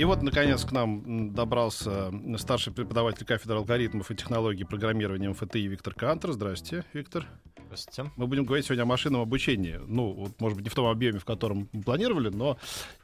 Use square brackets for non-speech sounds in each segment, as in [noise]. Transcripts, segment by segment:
И вот, наконец, к нам добрался старший преподаватель кафедры алгоритмов и технологий программирования МФТИ Виктор Кантер. Здравствуйте, Виктор. Здравствуйте. Мы будем говорить сегодня о машинном обучении. Ну, вот, может быть, не в том объеме, в котором мы планировали, но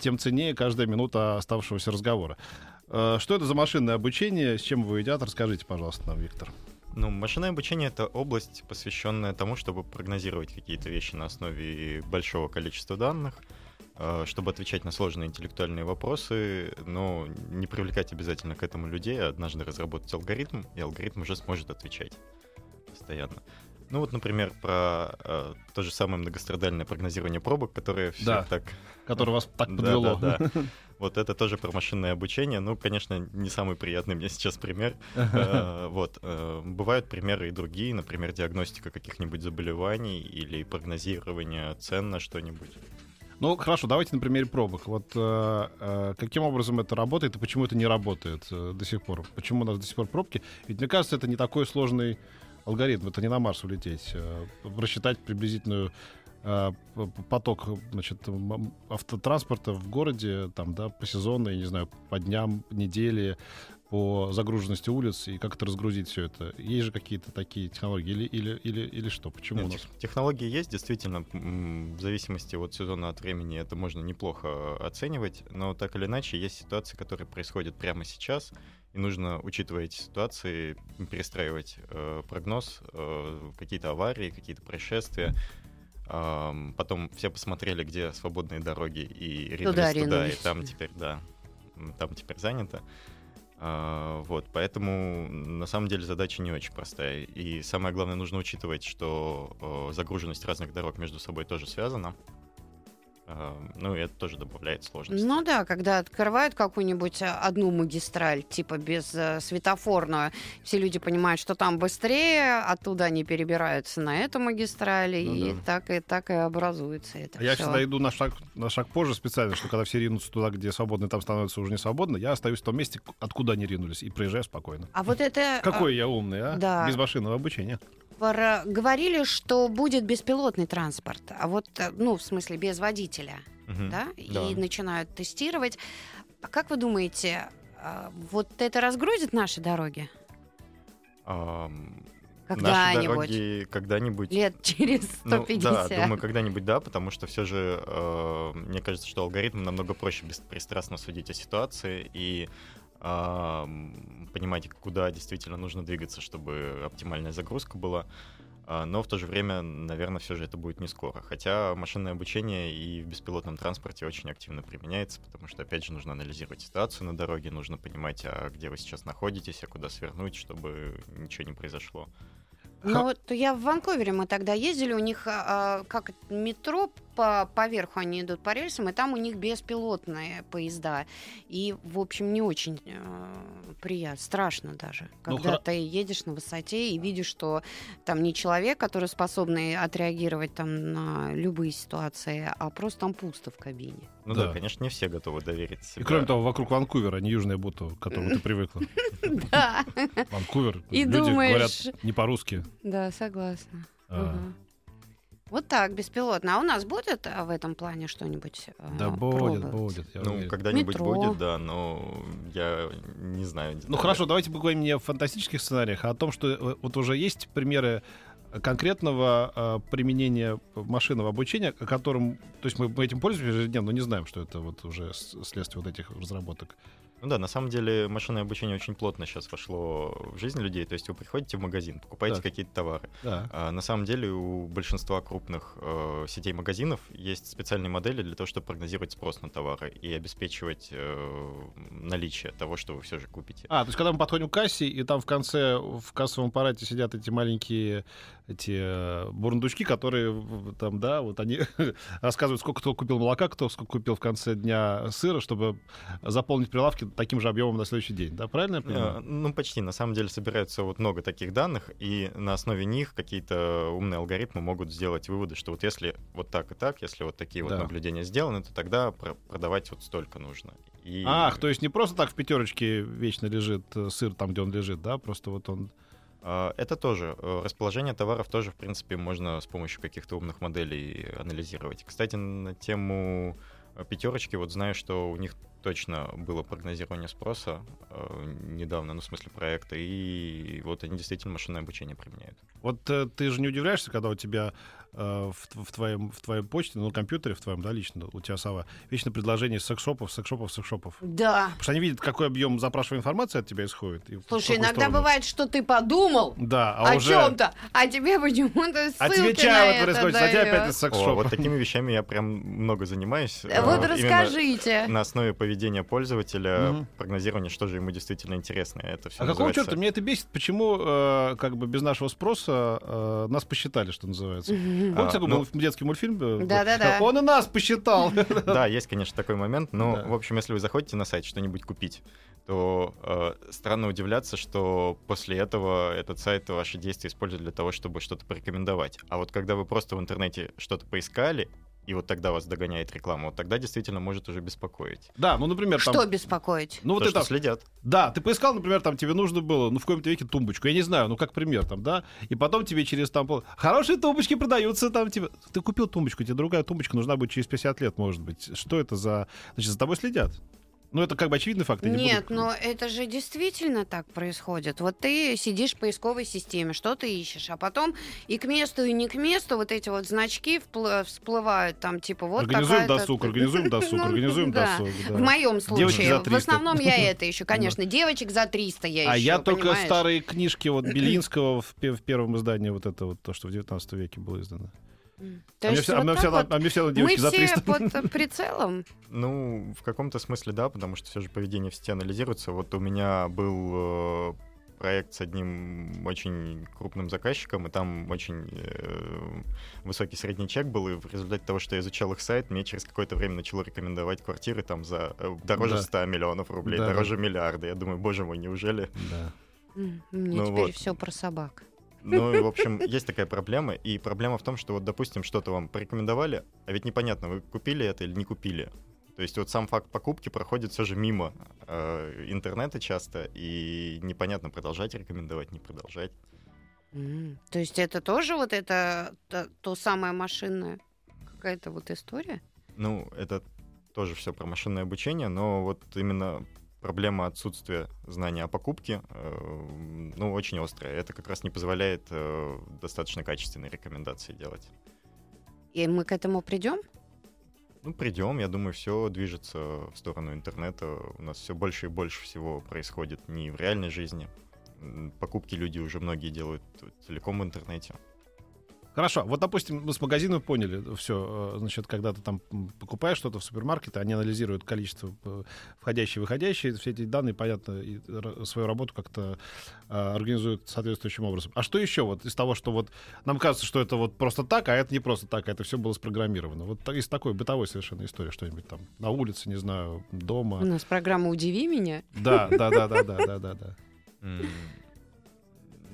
тем ценнее каждая минута оставшегося разговора. Э, что это за машинное обучение, с чем его едят? Расскажите, пожалуйста, нам, Виктор. Ну, машинное обучение — это область, посвященная тому, чтобы прогнозировать какие-то вещи на основе большого количества данных, чтобы отвечать на сложные интеллектуальные вопросы, но не привлекать обязательно к этому людей, а однажды разработать алгоритм, и алгоритм уже сможет отвечать постоянно. Ну вот, например, про э, то же самое многострадальное прогнозирование пробок, которое все Да, так... Которое вас так Да, подвело. да, да. [laughs] Вот это тоже про машинное обучение. Ну, конечно, не самый приятный мне сейчас пример. [laughs] Э, Вот. э, Бывают примеры и другие, например, диагностика каких-нибудь заболеваний или прогнозирование цен на что-нибудь. Ну, хорошо, давайте на примере пробок. Вот э, э, каким образом это работает и почему это не работает э, до сих пор? Почему у нас до сих пор пробки? Ведь мне кажется, это не такой сложный алгоритм. Это не на Марс улететь. Э, рассчитать приблизительную э, поток значит, автотранспорта в городе там, да, по сезону, я не знаю, по дням, недели, по загруженности улиц и как это разгрузить все это. Есть же какие-то такие технологии или, или, или, или что? Почему Нет, у нас? тех- Технологии есть, действительно, в зависимости от сезона, от времени это можно неплохо оценивать, но так или иначе есть ситуации, которые происходят прямо сейчас, и нужно, учитывая эти ситуации, перестраивать э, прогноз, э, какие-то аварии, какие-то происшествия. Ам, Потом все посмотрели, где свободные дороги, и ринулись Туда туда, и там теперь, да, там теперь занято. А, Вот, поэтому на самом деле задача не очень простая. И самое главное, нужно учитывать, что э, загруженность разных дорог между собой тоже связана. А, Ну, и это тоже добавляет сложности. Ну да, когда открывают какую-нибудь а, одну магистраль, типа без э, светофорную, все люди понимают, что там быстрее, оттуда они перебираются на эту магистраль, Ну и да. так и так и образуется это. А Я всегда иду на шаг, на шаг позже специально, что когда все ринутся туда, где свободно, там становится уже не свободно, я остаюсь в том месте, откуда они ринулись, и проезжаю спокойно. А вот это... Какой я умный, а? да. Без машинного обучения. Говорили, что будет беспилотный транспорт, а вот, э, ну, в смысле, без водителя, Мгм. да? И Да. начинают тестировать. А как вы думаете, а, вот это разгрузит наши дороги? Ам, Когда-нибудь? Когда-нибудь... Лет через Ну, 150. да, думаю, когда-нибудь да, потому что все же э, мне кажется, что алгоритм намного проще беспристрастно судить о ситуации и понимать, куда действительно нужно двигаться, чтобы оптимальная загрузка была. А, Но в то же время, наверное, все же это будет не скоро. Хотя машинное обучение и в беспилотном транспорте очень активно применяется, потому что, опять же, нужно анализировать ситуацию на дороге, нужно понимать, а где вы сейчас находитесь, а куда свернуть, чтобы ничего не произошло. Ну вот я в Ванкувере, мы тогда ездили, у них а, а, как метро по, поверху они идут по рельсам, и там у них беспилотные поезда. И, в общем, не очень э, приятно, страшно даже. Ну, Когда хра- ты едешь на высоте и видишь, что там не человек, который способный отреагировать там на любые ситуации, а просто там пусто в кабине. Ну Да. да, конечно, не все готовы доверить И себе. кроме того, вокруг Ванкувера, а не Южная Бута, к которому ты привыкла. [laughs] Да, Ванкувер, И люди говорят не по-русски. да, согласна. Мгм. Вот так, беспилотно. А у нас будет а, в этом плане что-нибудь? а, Да будет, пробовать? будет. я Ну, уверен. когда-нибудь Метро. будет, да, но я не знаю. Ну деталей. хорошо, давайте поговорим не о фантастических сценариях, а о том, что э, вот уже есть примеры конкретного э, применения машинного обучения, о котором, то есть мы, мы этим пользуемся ежедневно, но не знаем, что это вот уже следствие вот этих разработок. Ну да, на самом деле машинное обучение очень плотно сейчас вошло в жизнь людей. То есть вы приходите в магазин, покупаете Так. какие-то товары. Да. А на самом деле у большинства крупных э, сетей магазинов есть специальные модели для того, чтобы прогнозировать спрос на товары и обеспечивать э, наличие того, что вы все же купите. А, то есть когда мы подходим к кассе, и там в конце в кассовом аппарате сидят эти маленькие эти э, бурундучки, которые там, да, вот они [laughs] рассказывают, сколько кто купил молока, кто сколько купил в конце дня сыра, чтобы заполнить прилавки таким же объемом на следующий день. Да, правильно я понимаю? Ну, почти. На самом деле собирается вот много таких данных, и на основе них какие-то умные алгоритмы могут сделать выводы, что вот если вот так и так, если вот такие вот Да. наблюдения сделаны, то тогда про- продавать вот столько нужно. И... Ах, то есть не просто так в пятерочке вечно лежит э, сыр там, где он лежит, да, просто вот он... А, Это тоже. э, Расположение товаров тоже, в принципе, можно с помощью каких-то умных моделей анализировать. Кстати, на тему пятерочки, вот знаю, что у них точно было прогнозирование спроса э, недавно, ну, в смысле проекта, и вот они действительно машинное обучение применяют. Вот э, ты же не удивляешься, когда у тебя в, в твоем, в твоей почте, ну, компьютере в твоем, да, лично, у тебя сова, вечно предложение секс-шопов, секс-шопов, секс-шопов. Да. Потому что они видят, какой объем запрашиваемой информации от тебя исходит. Слушай, иногда сторону. бывает, что ты подумал Да, а о уже... чем-то, а тебе почему-то ссылки А тебе на чай вот это происходит, а тебе опять из О, секс-шопа. вот такими вещами я прям много занимаюсь. э, Вот именно расскажите. На основе поведения пользователя, прогнозирование, что же ему действительно интересно. Это все А какого черта? Меня это бесит. Почему, э, как бы без нашего спроса, э, нас посчитали, что называется? Помните, А, такой ну- был детский мультфильм? э, Да-да-да. Он и нас посчитал. [laughs] Да, [laughs] есть, конечно, такой момент, но, Да. в общем, если вы заходите на сайт что-нибудь купить, то э, странно удивляться, что после этого этот сайт ваши действия использует для того, чтобы что-то порекомендовать. А вот когда вы просто в интернете что-то поискали, и вот тогда вас догоняет реклама, вот тогда действительно может уже беспокоить. Да, ну, например, там... Что беспокоить? Ну, вот То, это... что следят. Да, ты поискал, например, там тебе нужно было, ну, в каком-то веке тумбочку, я не знаю, ну, как пример там, да, и потом тебе через там, пол- хорошие тумбочки продаются там, тебе, ты купил тумбочку, тебе другая тумбочка нужна будет через 50 лет, может быть. Что это за... Значит, за тобой следят. Ну, это как бы очевидный факт. Нет, буду- но это же действительно так происходит. Вот ты сидишь в поисковой системе, что ты ищешь, а потом и к месту, и не к месту вот эти вот значки впл- всплывают там, типа вот Организуем досуг, организуем [laughs] досуг, Ну, организуем досуг. В моем случае. В 300. основном я [laughs] это еще, конечно. Девочек за 300 я А ищу, я только старые книжки вот [clears throat] Белинского в первом издании, вот это вот то, что в 19 веке было издано. А То мне есть все, а вот мне так все- вот а мне все мы за все 300. под [laughs] прицелом. Ну, в каком-то смысле да, потому что все же поведение в сети анализируется. Вот у меня был э, проект с одним очень крупным заказчиком, и там очень э, высокий средний чек был, и в результате того, что я изучал их сайт, мне через какое-то время начало рекомендовать квартиры там за э, дороже Да. 100 миллионов рублей, Да, да. дороже миллиарда. Я думаю, боже мой, неужели? Да. Мне Ну теперь вот. все про собак. Ну, и, в [laughs] общем, есть такая проблема. И проблема в том, что вот, допустим, что-то вам порекомендовали, а ведь непонятно, вы купили это или не купили. То есть вот сам факт покупки проходит все же мимо э, интернета часто, и непонятно, продолжать рекомендовать, не продолжать. М, То есть это тоже вот это то, то самое машинное какая-то вот история? Ну, это тоже все про машинное обучение, но вот именно проблема отсутствия знания о покупке, э, ну, очень острая. Это как раз не позволяет э, достаточно качественные рекомендации делать. И мы к этому придем? Ну, придем, я думаю, все движется в сторону интернета. У нас все больше и больше всего происходит не в реальной жизни. Покупки люди уже многие делают целиком в интернете. Хорошо, вот, допустим, мы с магазином поняли, все, значит, когда ты там покупаешь что-то в супермаркете, они анализируют количество э, входящие и выходящие, все эти данные, понятно, и свою работу как-то э, организуют соответствующим образом. А что еще вот из того, что вот нам кажется, что это вот просто так, а это не просто так, а это все было спрограммировано? Вот из такой бытовой совершенно истории что-нибудь там на улице, не знаю, У дома. нас программа «Удиви меня». Да, да, да, да, да, да, да, да.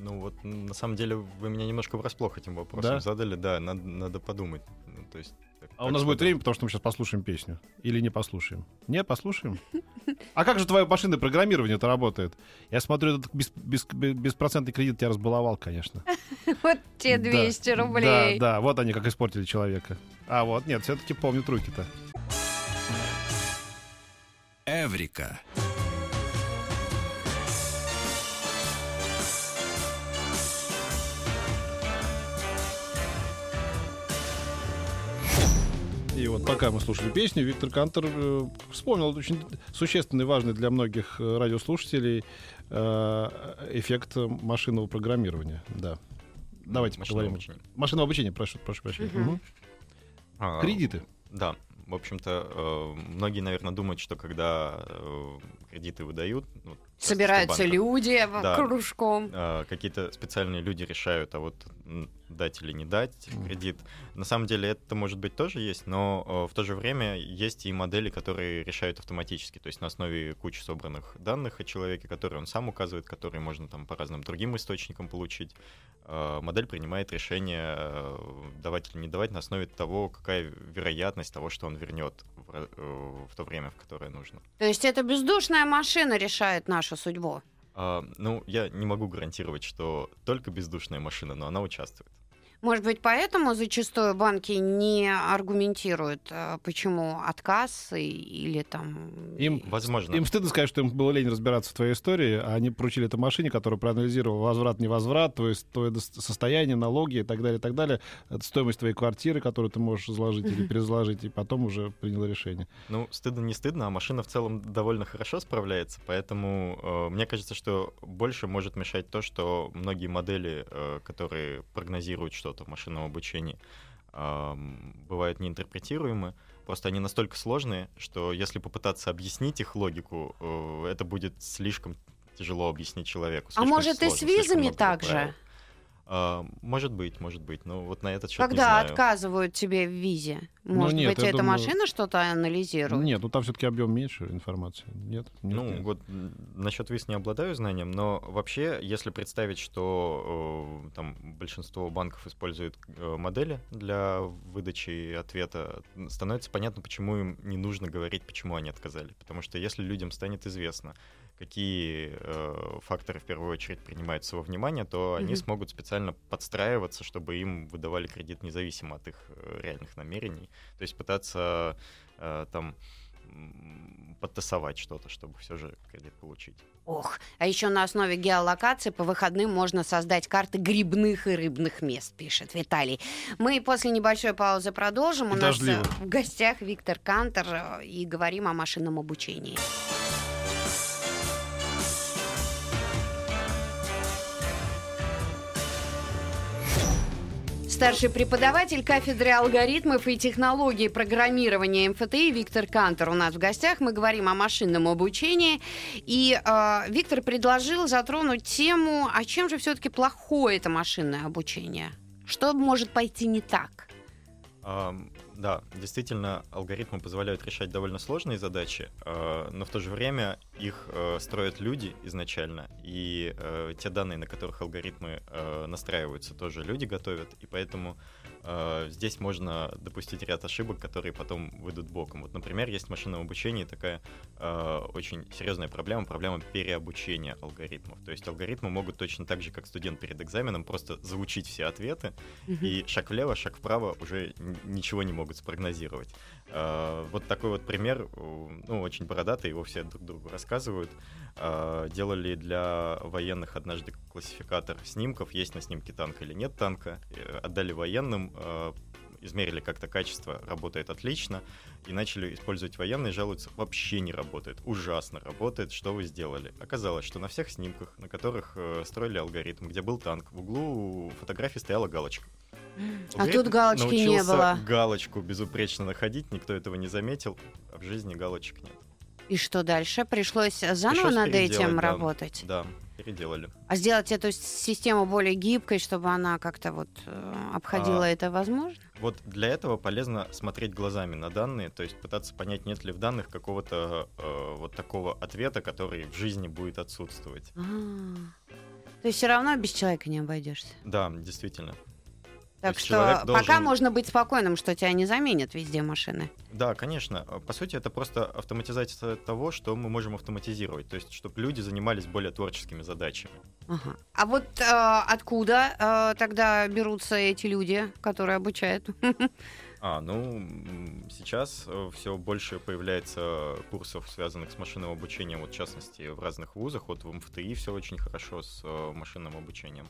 Ну вот, на самом деле, вы меня немножко врасплох этим вопросом Да? задали. Да, надо, надо подумать. Ну, то есть, так- А у так нас будет время, потому что мы сейчас послушаем песню. Или не послушаем? Не, послушаем? [laughs] А как же твое машинное программирование это работает? Я смотрю, этот бес- бес- беспроцентный кредит тебя разбаловал, конечно. [laughs] Вот те Да, 200 рублей. Да, да, вот они как испортили человека. А вот, нет, все-таки помнят руки-то. Эврика. И вот пока мы слушали песню, Виктор Кантер э, вспомнил очень существенный, важный для многих э, радиослушателей э, эффект машинного программирования. Да. Давайте Машинное поговорим. обучение. Машинного обучения, прошу, прошу прощения. Мгм. А, Кредиты. Да, в общем-то, многие, наверное, думают, что когда кредиты выдают, ну, Собираются люди в- Да. кружком. А, какие-то специальные люди решают, а вот дать или не дать кредит. На самом деле это может быть тоже есть, но э, в то же время есть и модели, которые решают автоматически, то есть на основе кучи собранных данных о человеке, которые он сам указывает, которые можно там по разным другим источникам получить. Э, Модель принимает решение давать или не давать на основе того, какая вероятность того, что он вернет в э, в то время, в которое нужно. То есть это бездушная машина решает нашу судьбу. А, ну, я не могу гарантировать, что только бездушная машина, но она участвует. Может быть, поэтому зачастую банки не аргументируют, э, почему отказ и- или там... Им, Возможно. им стыдно сказать, что им было лень разбираться в твоей истории, а они поручили это машине, которая проанализировала возврат-невозврат, твое, твое дос- состояние, налоги и так далее, и так далее, это стоимость твоей квартиры, которую ты можешь изложить или [laughs] перезложить, и потом уже приняла решение. Ну, стыдно не стыдно, а машина в целом довольно хорошо справляется, поэтому э, мне кажется, что больше может мешать то, что многие модели, э, которые прогнозируют что-то в машинном обучении, бывают неинтерпретируемы. Просто они настолько сложные, что если попытаться объяснить их логику, э, это будет слишком тяжело объяснить человеку. А может, и с визами много так правил. же? А, может быть, может быть, но вот на этот счет не Когда знаю. отказывают тебе в визе? Ну, Может нет, быть, эта думаю- машина что-то анализирует? Нет, ну там все-таки объем меньше информации. Нет? нет, Ну, нет. вот насчет виз не обладаю знанием, но вообще, если представить, что э, там большинство банков используют э, модели для выдачи ответа, становится понятно, почему им не нужно говорить, почему они отказали. Потому что если людям станет известно, какие э, факторы в первую очередь принимаются во внимание, то они Мгм. смогут специально подстраиваться, чтобы им выдавали кредит независимо от их э, реальных намерений. То есть пытаться э, там подтасовать что-то, чтобы все же кредит получить. Ох, а еще на основе геолокации по выходным можно создать карты грибных и рыбных мест, пишет Виталий. Мы после небольшой паузы продолжим. У нас дождливо. э, в гостях Виктор Кантер э, и говорим о машинном обучении. Старший преподаватель кафедры алгоритмов и технологий программирования МФТИ Виктор Кантер у нас в гостях. Мы говорим о машинном обучении. И э, Виктор предложил затронуть тему, а чем же все-таки плохое это машинное обучение? Что может пойти не так? Да, действительно, алгоритмы позволяют решать довольно сложные задачи, э, но в то же время их э, строят люди изначально, и э, те данные, на которых алгоритмы э, настраиваются, тоже люди готовят, и поэтому э, здесь можно допустить ряд ошибок, которые потом выйдут боком. Вот, например, есть в машинном обучении такая э, очень серьезная проблема, проблема переобучения алгоритмов. То есть алгоритмы могут точно так же, как студент перед экзаменом, просто заучить все ответы, и шаг влево, шаг вправо уже ничего не могут спрогнозировать. Э, Вот такой вот пример, ну, очень бородатый, его все друг другу рассказывают. Э, Делали для военных однажды классификатор снимков, есть на снимке танк или нет танка. Э, Отдали военным, измерили как-то качество, работает отлично, и начали использовать военные, жалуются, вообще не работает, ужасно работает, что вы сделали? Оказалось, что на всех снимках, на которых строили алгоритм, где был танк, в углу фотографии стояла галочка. А тут галочки не было. галочку безупречно находить, никто этого не заметил, а в жизни галочек нет. И что дальше? Пришлось заново Пришлось над этим да. работать? Да, переделали. А сделать эту систему более гибкой, чтобы она как-то вот э, обходила А, это возможно? Вот для этого полезно смотреть глазами на данные, то есть пытаться понять, нет ли в данных какого-то э, вот такого ответа, который в жизни будет отсутствовать. А. То есть все равно без человека не обойдешься. Да, действительно. Так есть что человек пока должен- можно быть спокойным, что тебя не заменят везде машины. Да, конечно. По сути, это просто автоматизация того, что мы можем автоматизировать. То есть, чтобы люди занимались более творческими задачами. Ага. А вот э, откуда э, тогда берутся эти люди, которые обучают? [laughs] А, ну, сейчас все больше появляется курсов, связанных с машинным обучением, вот в частности, в разных вузах. Вот в МФТИ все очень хорошо с э, машинным обучением.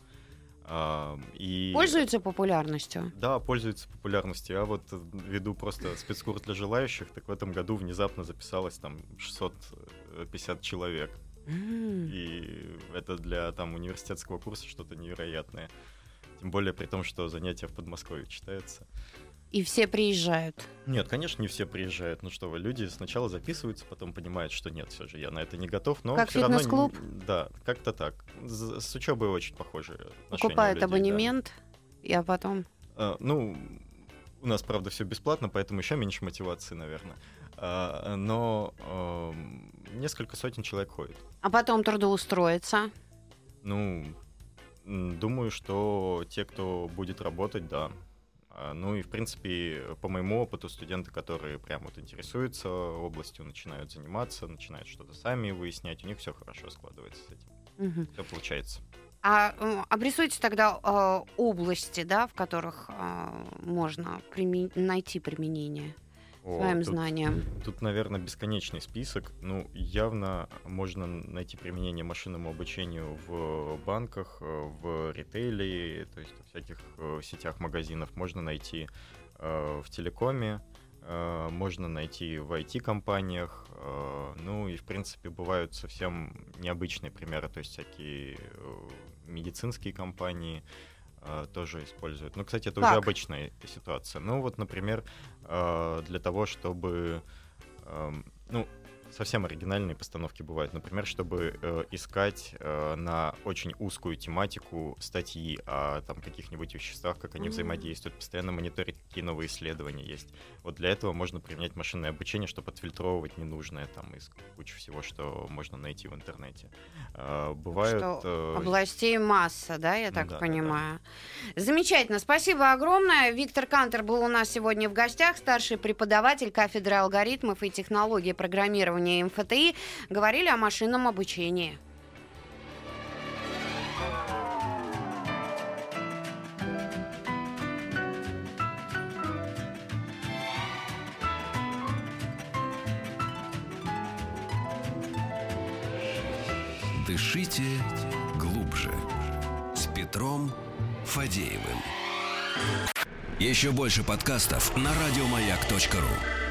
И... Пользуются популярностью? Да, пользуется популярностью. А вот э, ввиду просто спецкурс для желающих, так в этом году внезапно записалось там 650 человек. М. И это для там университетского курса что-то невероятное. Тем более при том, что занятия в Подмосковье читаются. И все приезжают. Нет, конечно, не все приезжают. Ну что вы, люди сначала записываются, потом понимают, что нет, все же я на это не готов. Но как все равно... фитнес-клуб? Да, как-то так. С, учебой очень у Покупают людей, да. абонемент, и а потом... А, ну, у нас, правда, все бесплатно, поэтому еще меньше мотивации, наверное. А, но а, несколько сотен человек ходит. А потом трудоустроиться. Ну, думаю, что те, кто будет работать, да. А, Ну и, в принципе, по моему опыту, студенты, которые прям вот интересуются областью, начинают заниматься, начинают что-то сами выяснять, у них все хорошо складывается с этим. Мгм. Все получается. А обрисуйте тогда э, области, да, в которых э, можно приме- найти применение О, своим тут- знаниям. Тут, наверное, бесконечный список. Ну, явно можно найти применение машинному обучению в банках, э, в ритейле, то есть в всяких э, сетях магазинов. Можно найти э, в телекоме, э, можно найти в IT-компаниях. э, Ну и, в принципе, бывают совсем необычные примеры, то есть всякие э, медицинские компании э, тоже используют. Ну, кстати, это уже Как? обычная ситуация. Ну, вот, например, э, для того, чтобы... эм, Ну, совсем оригинальные постановки бывают. Например, чтобы э, искать э, на очень узкую тематику статьи о там, каких-нибудь веществах, как они Мгм. взаимодействуют, постоянно мониторить, какие новые исследования есть. Вот для этого можно применять машинное обучение, чтобы отфильтровывать ненужное там из кучи всего, что можно найти в интернете. Э, Бывают... Что э, Областей масса, да, я так Да, да, да. понимаю. Замечательно, спасибо огромное. Виктор Кантер был у нас сегодня в гостях, старший преподаватель кафедры алгоритмов и технологий программирования МФТИ. Говорили о машинном обучении. Дышите глубже. С Петром Фадеевым. Еще больше подкастов на радиомаяк.ру.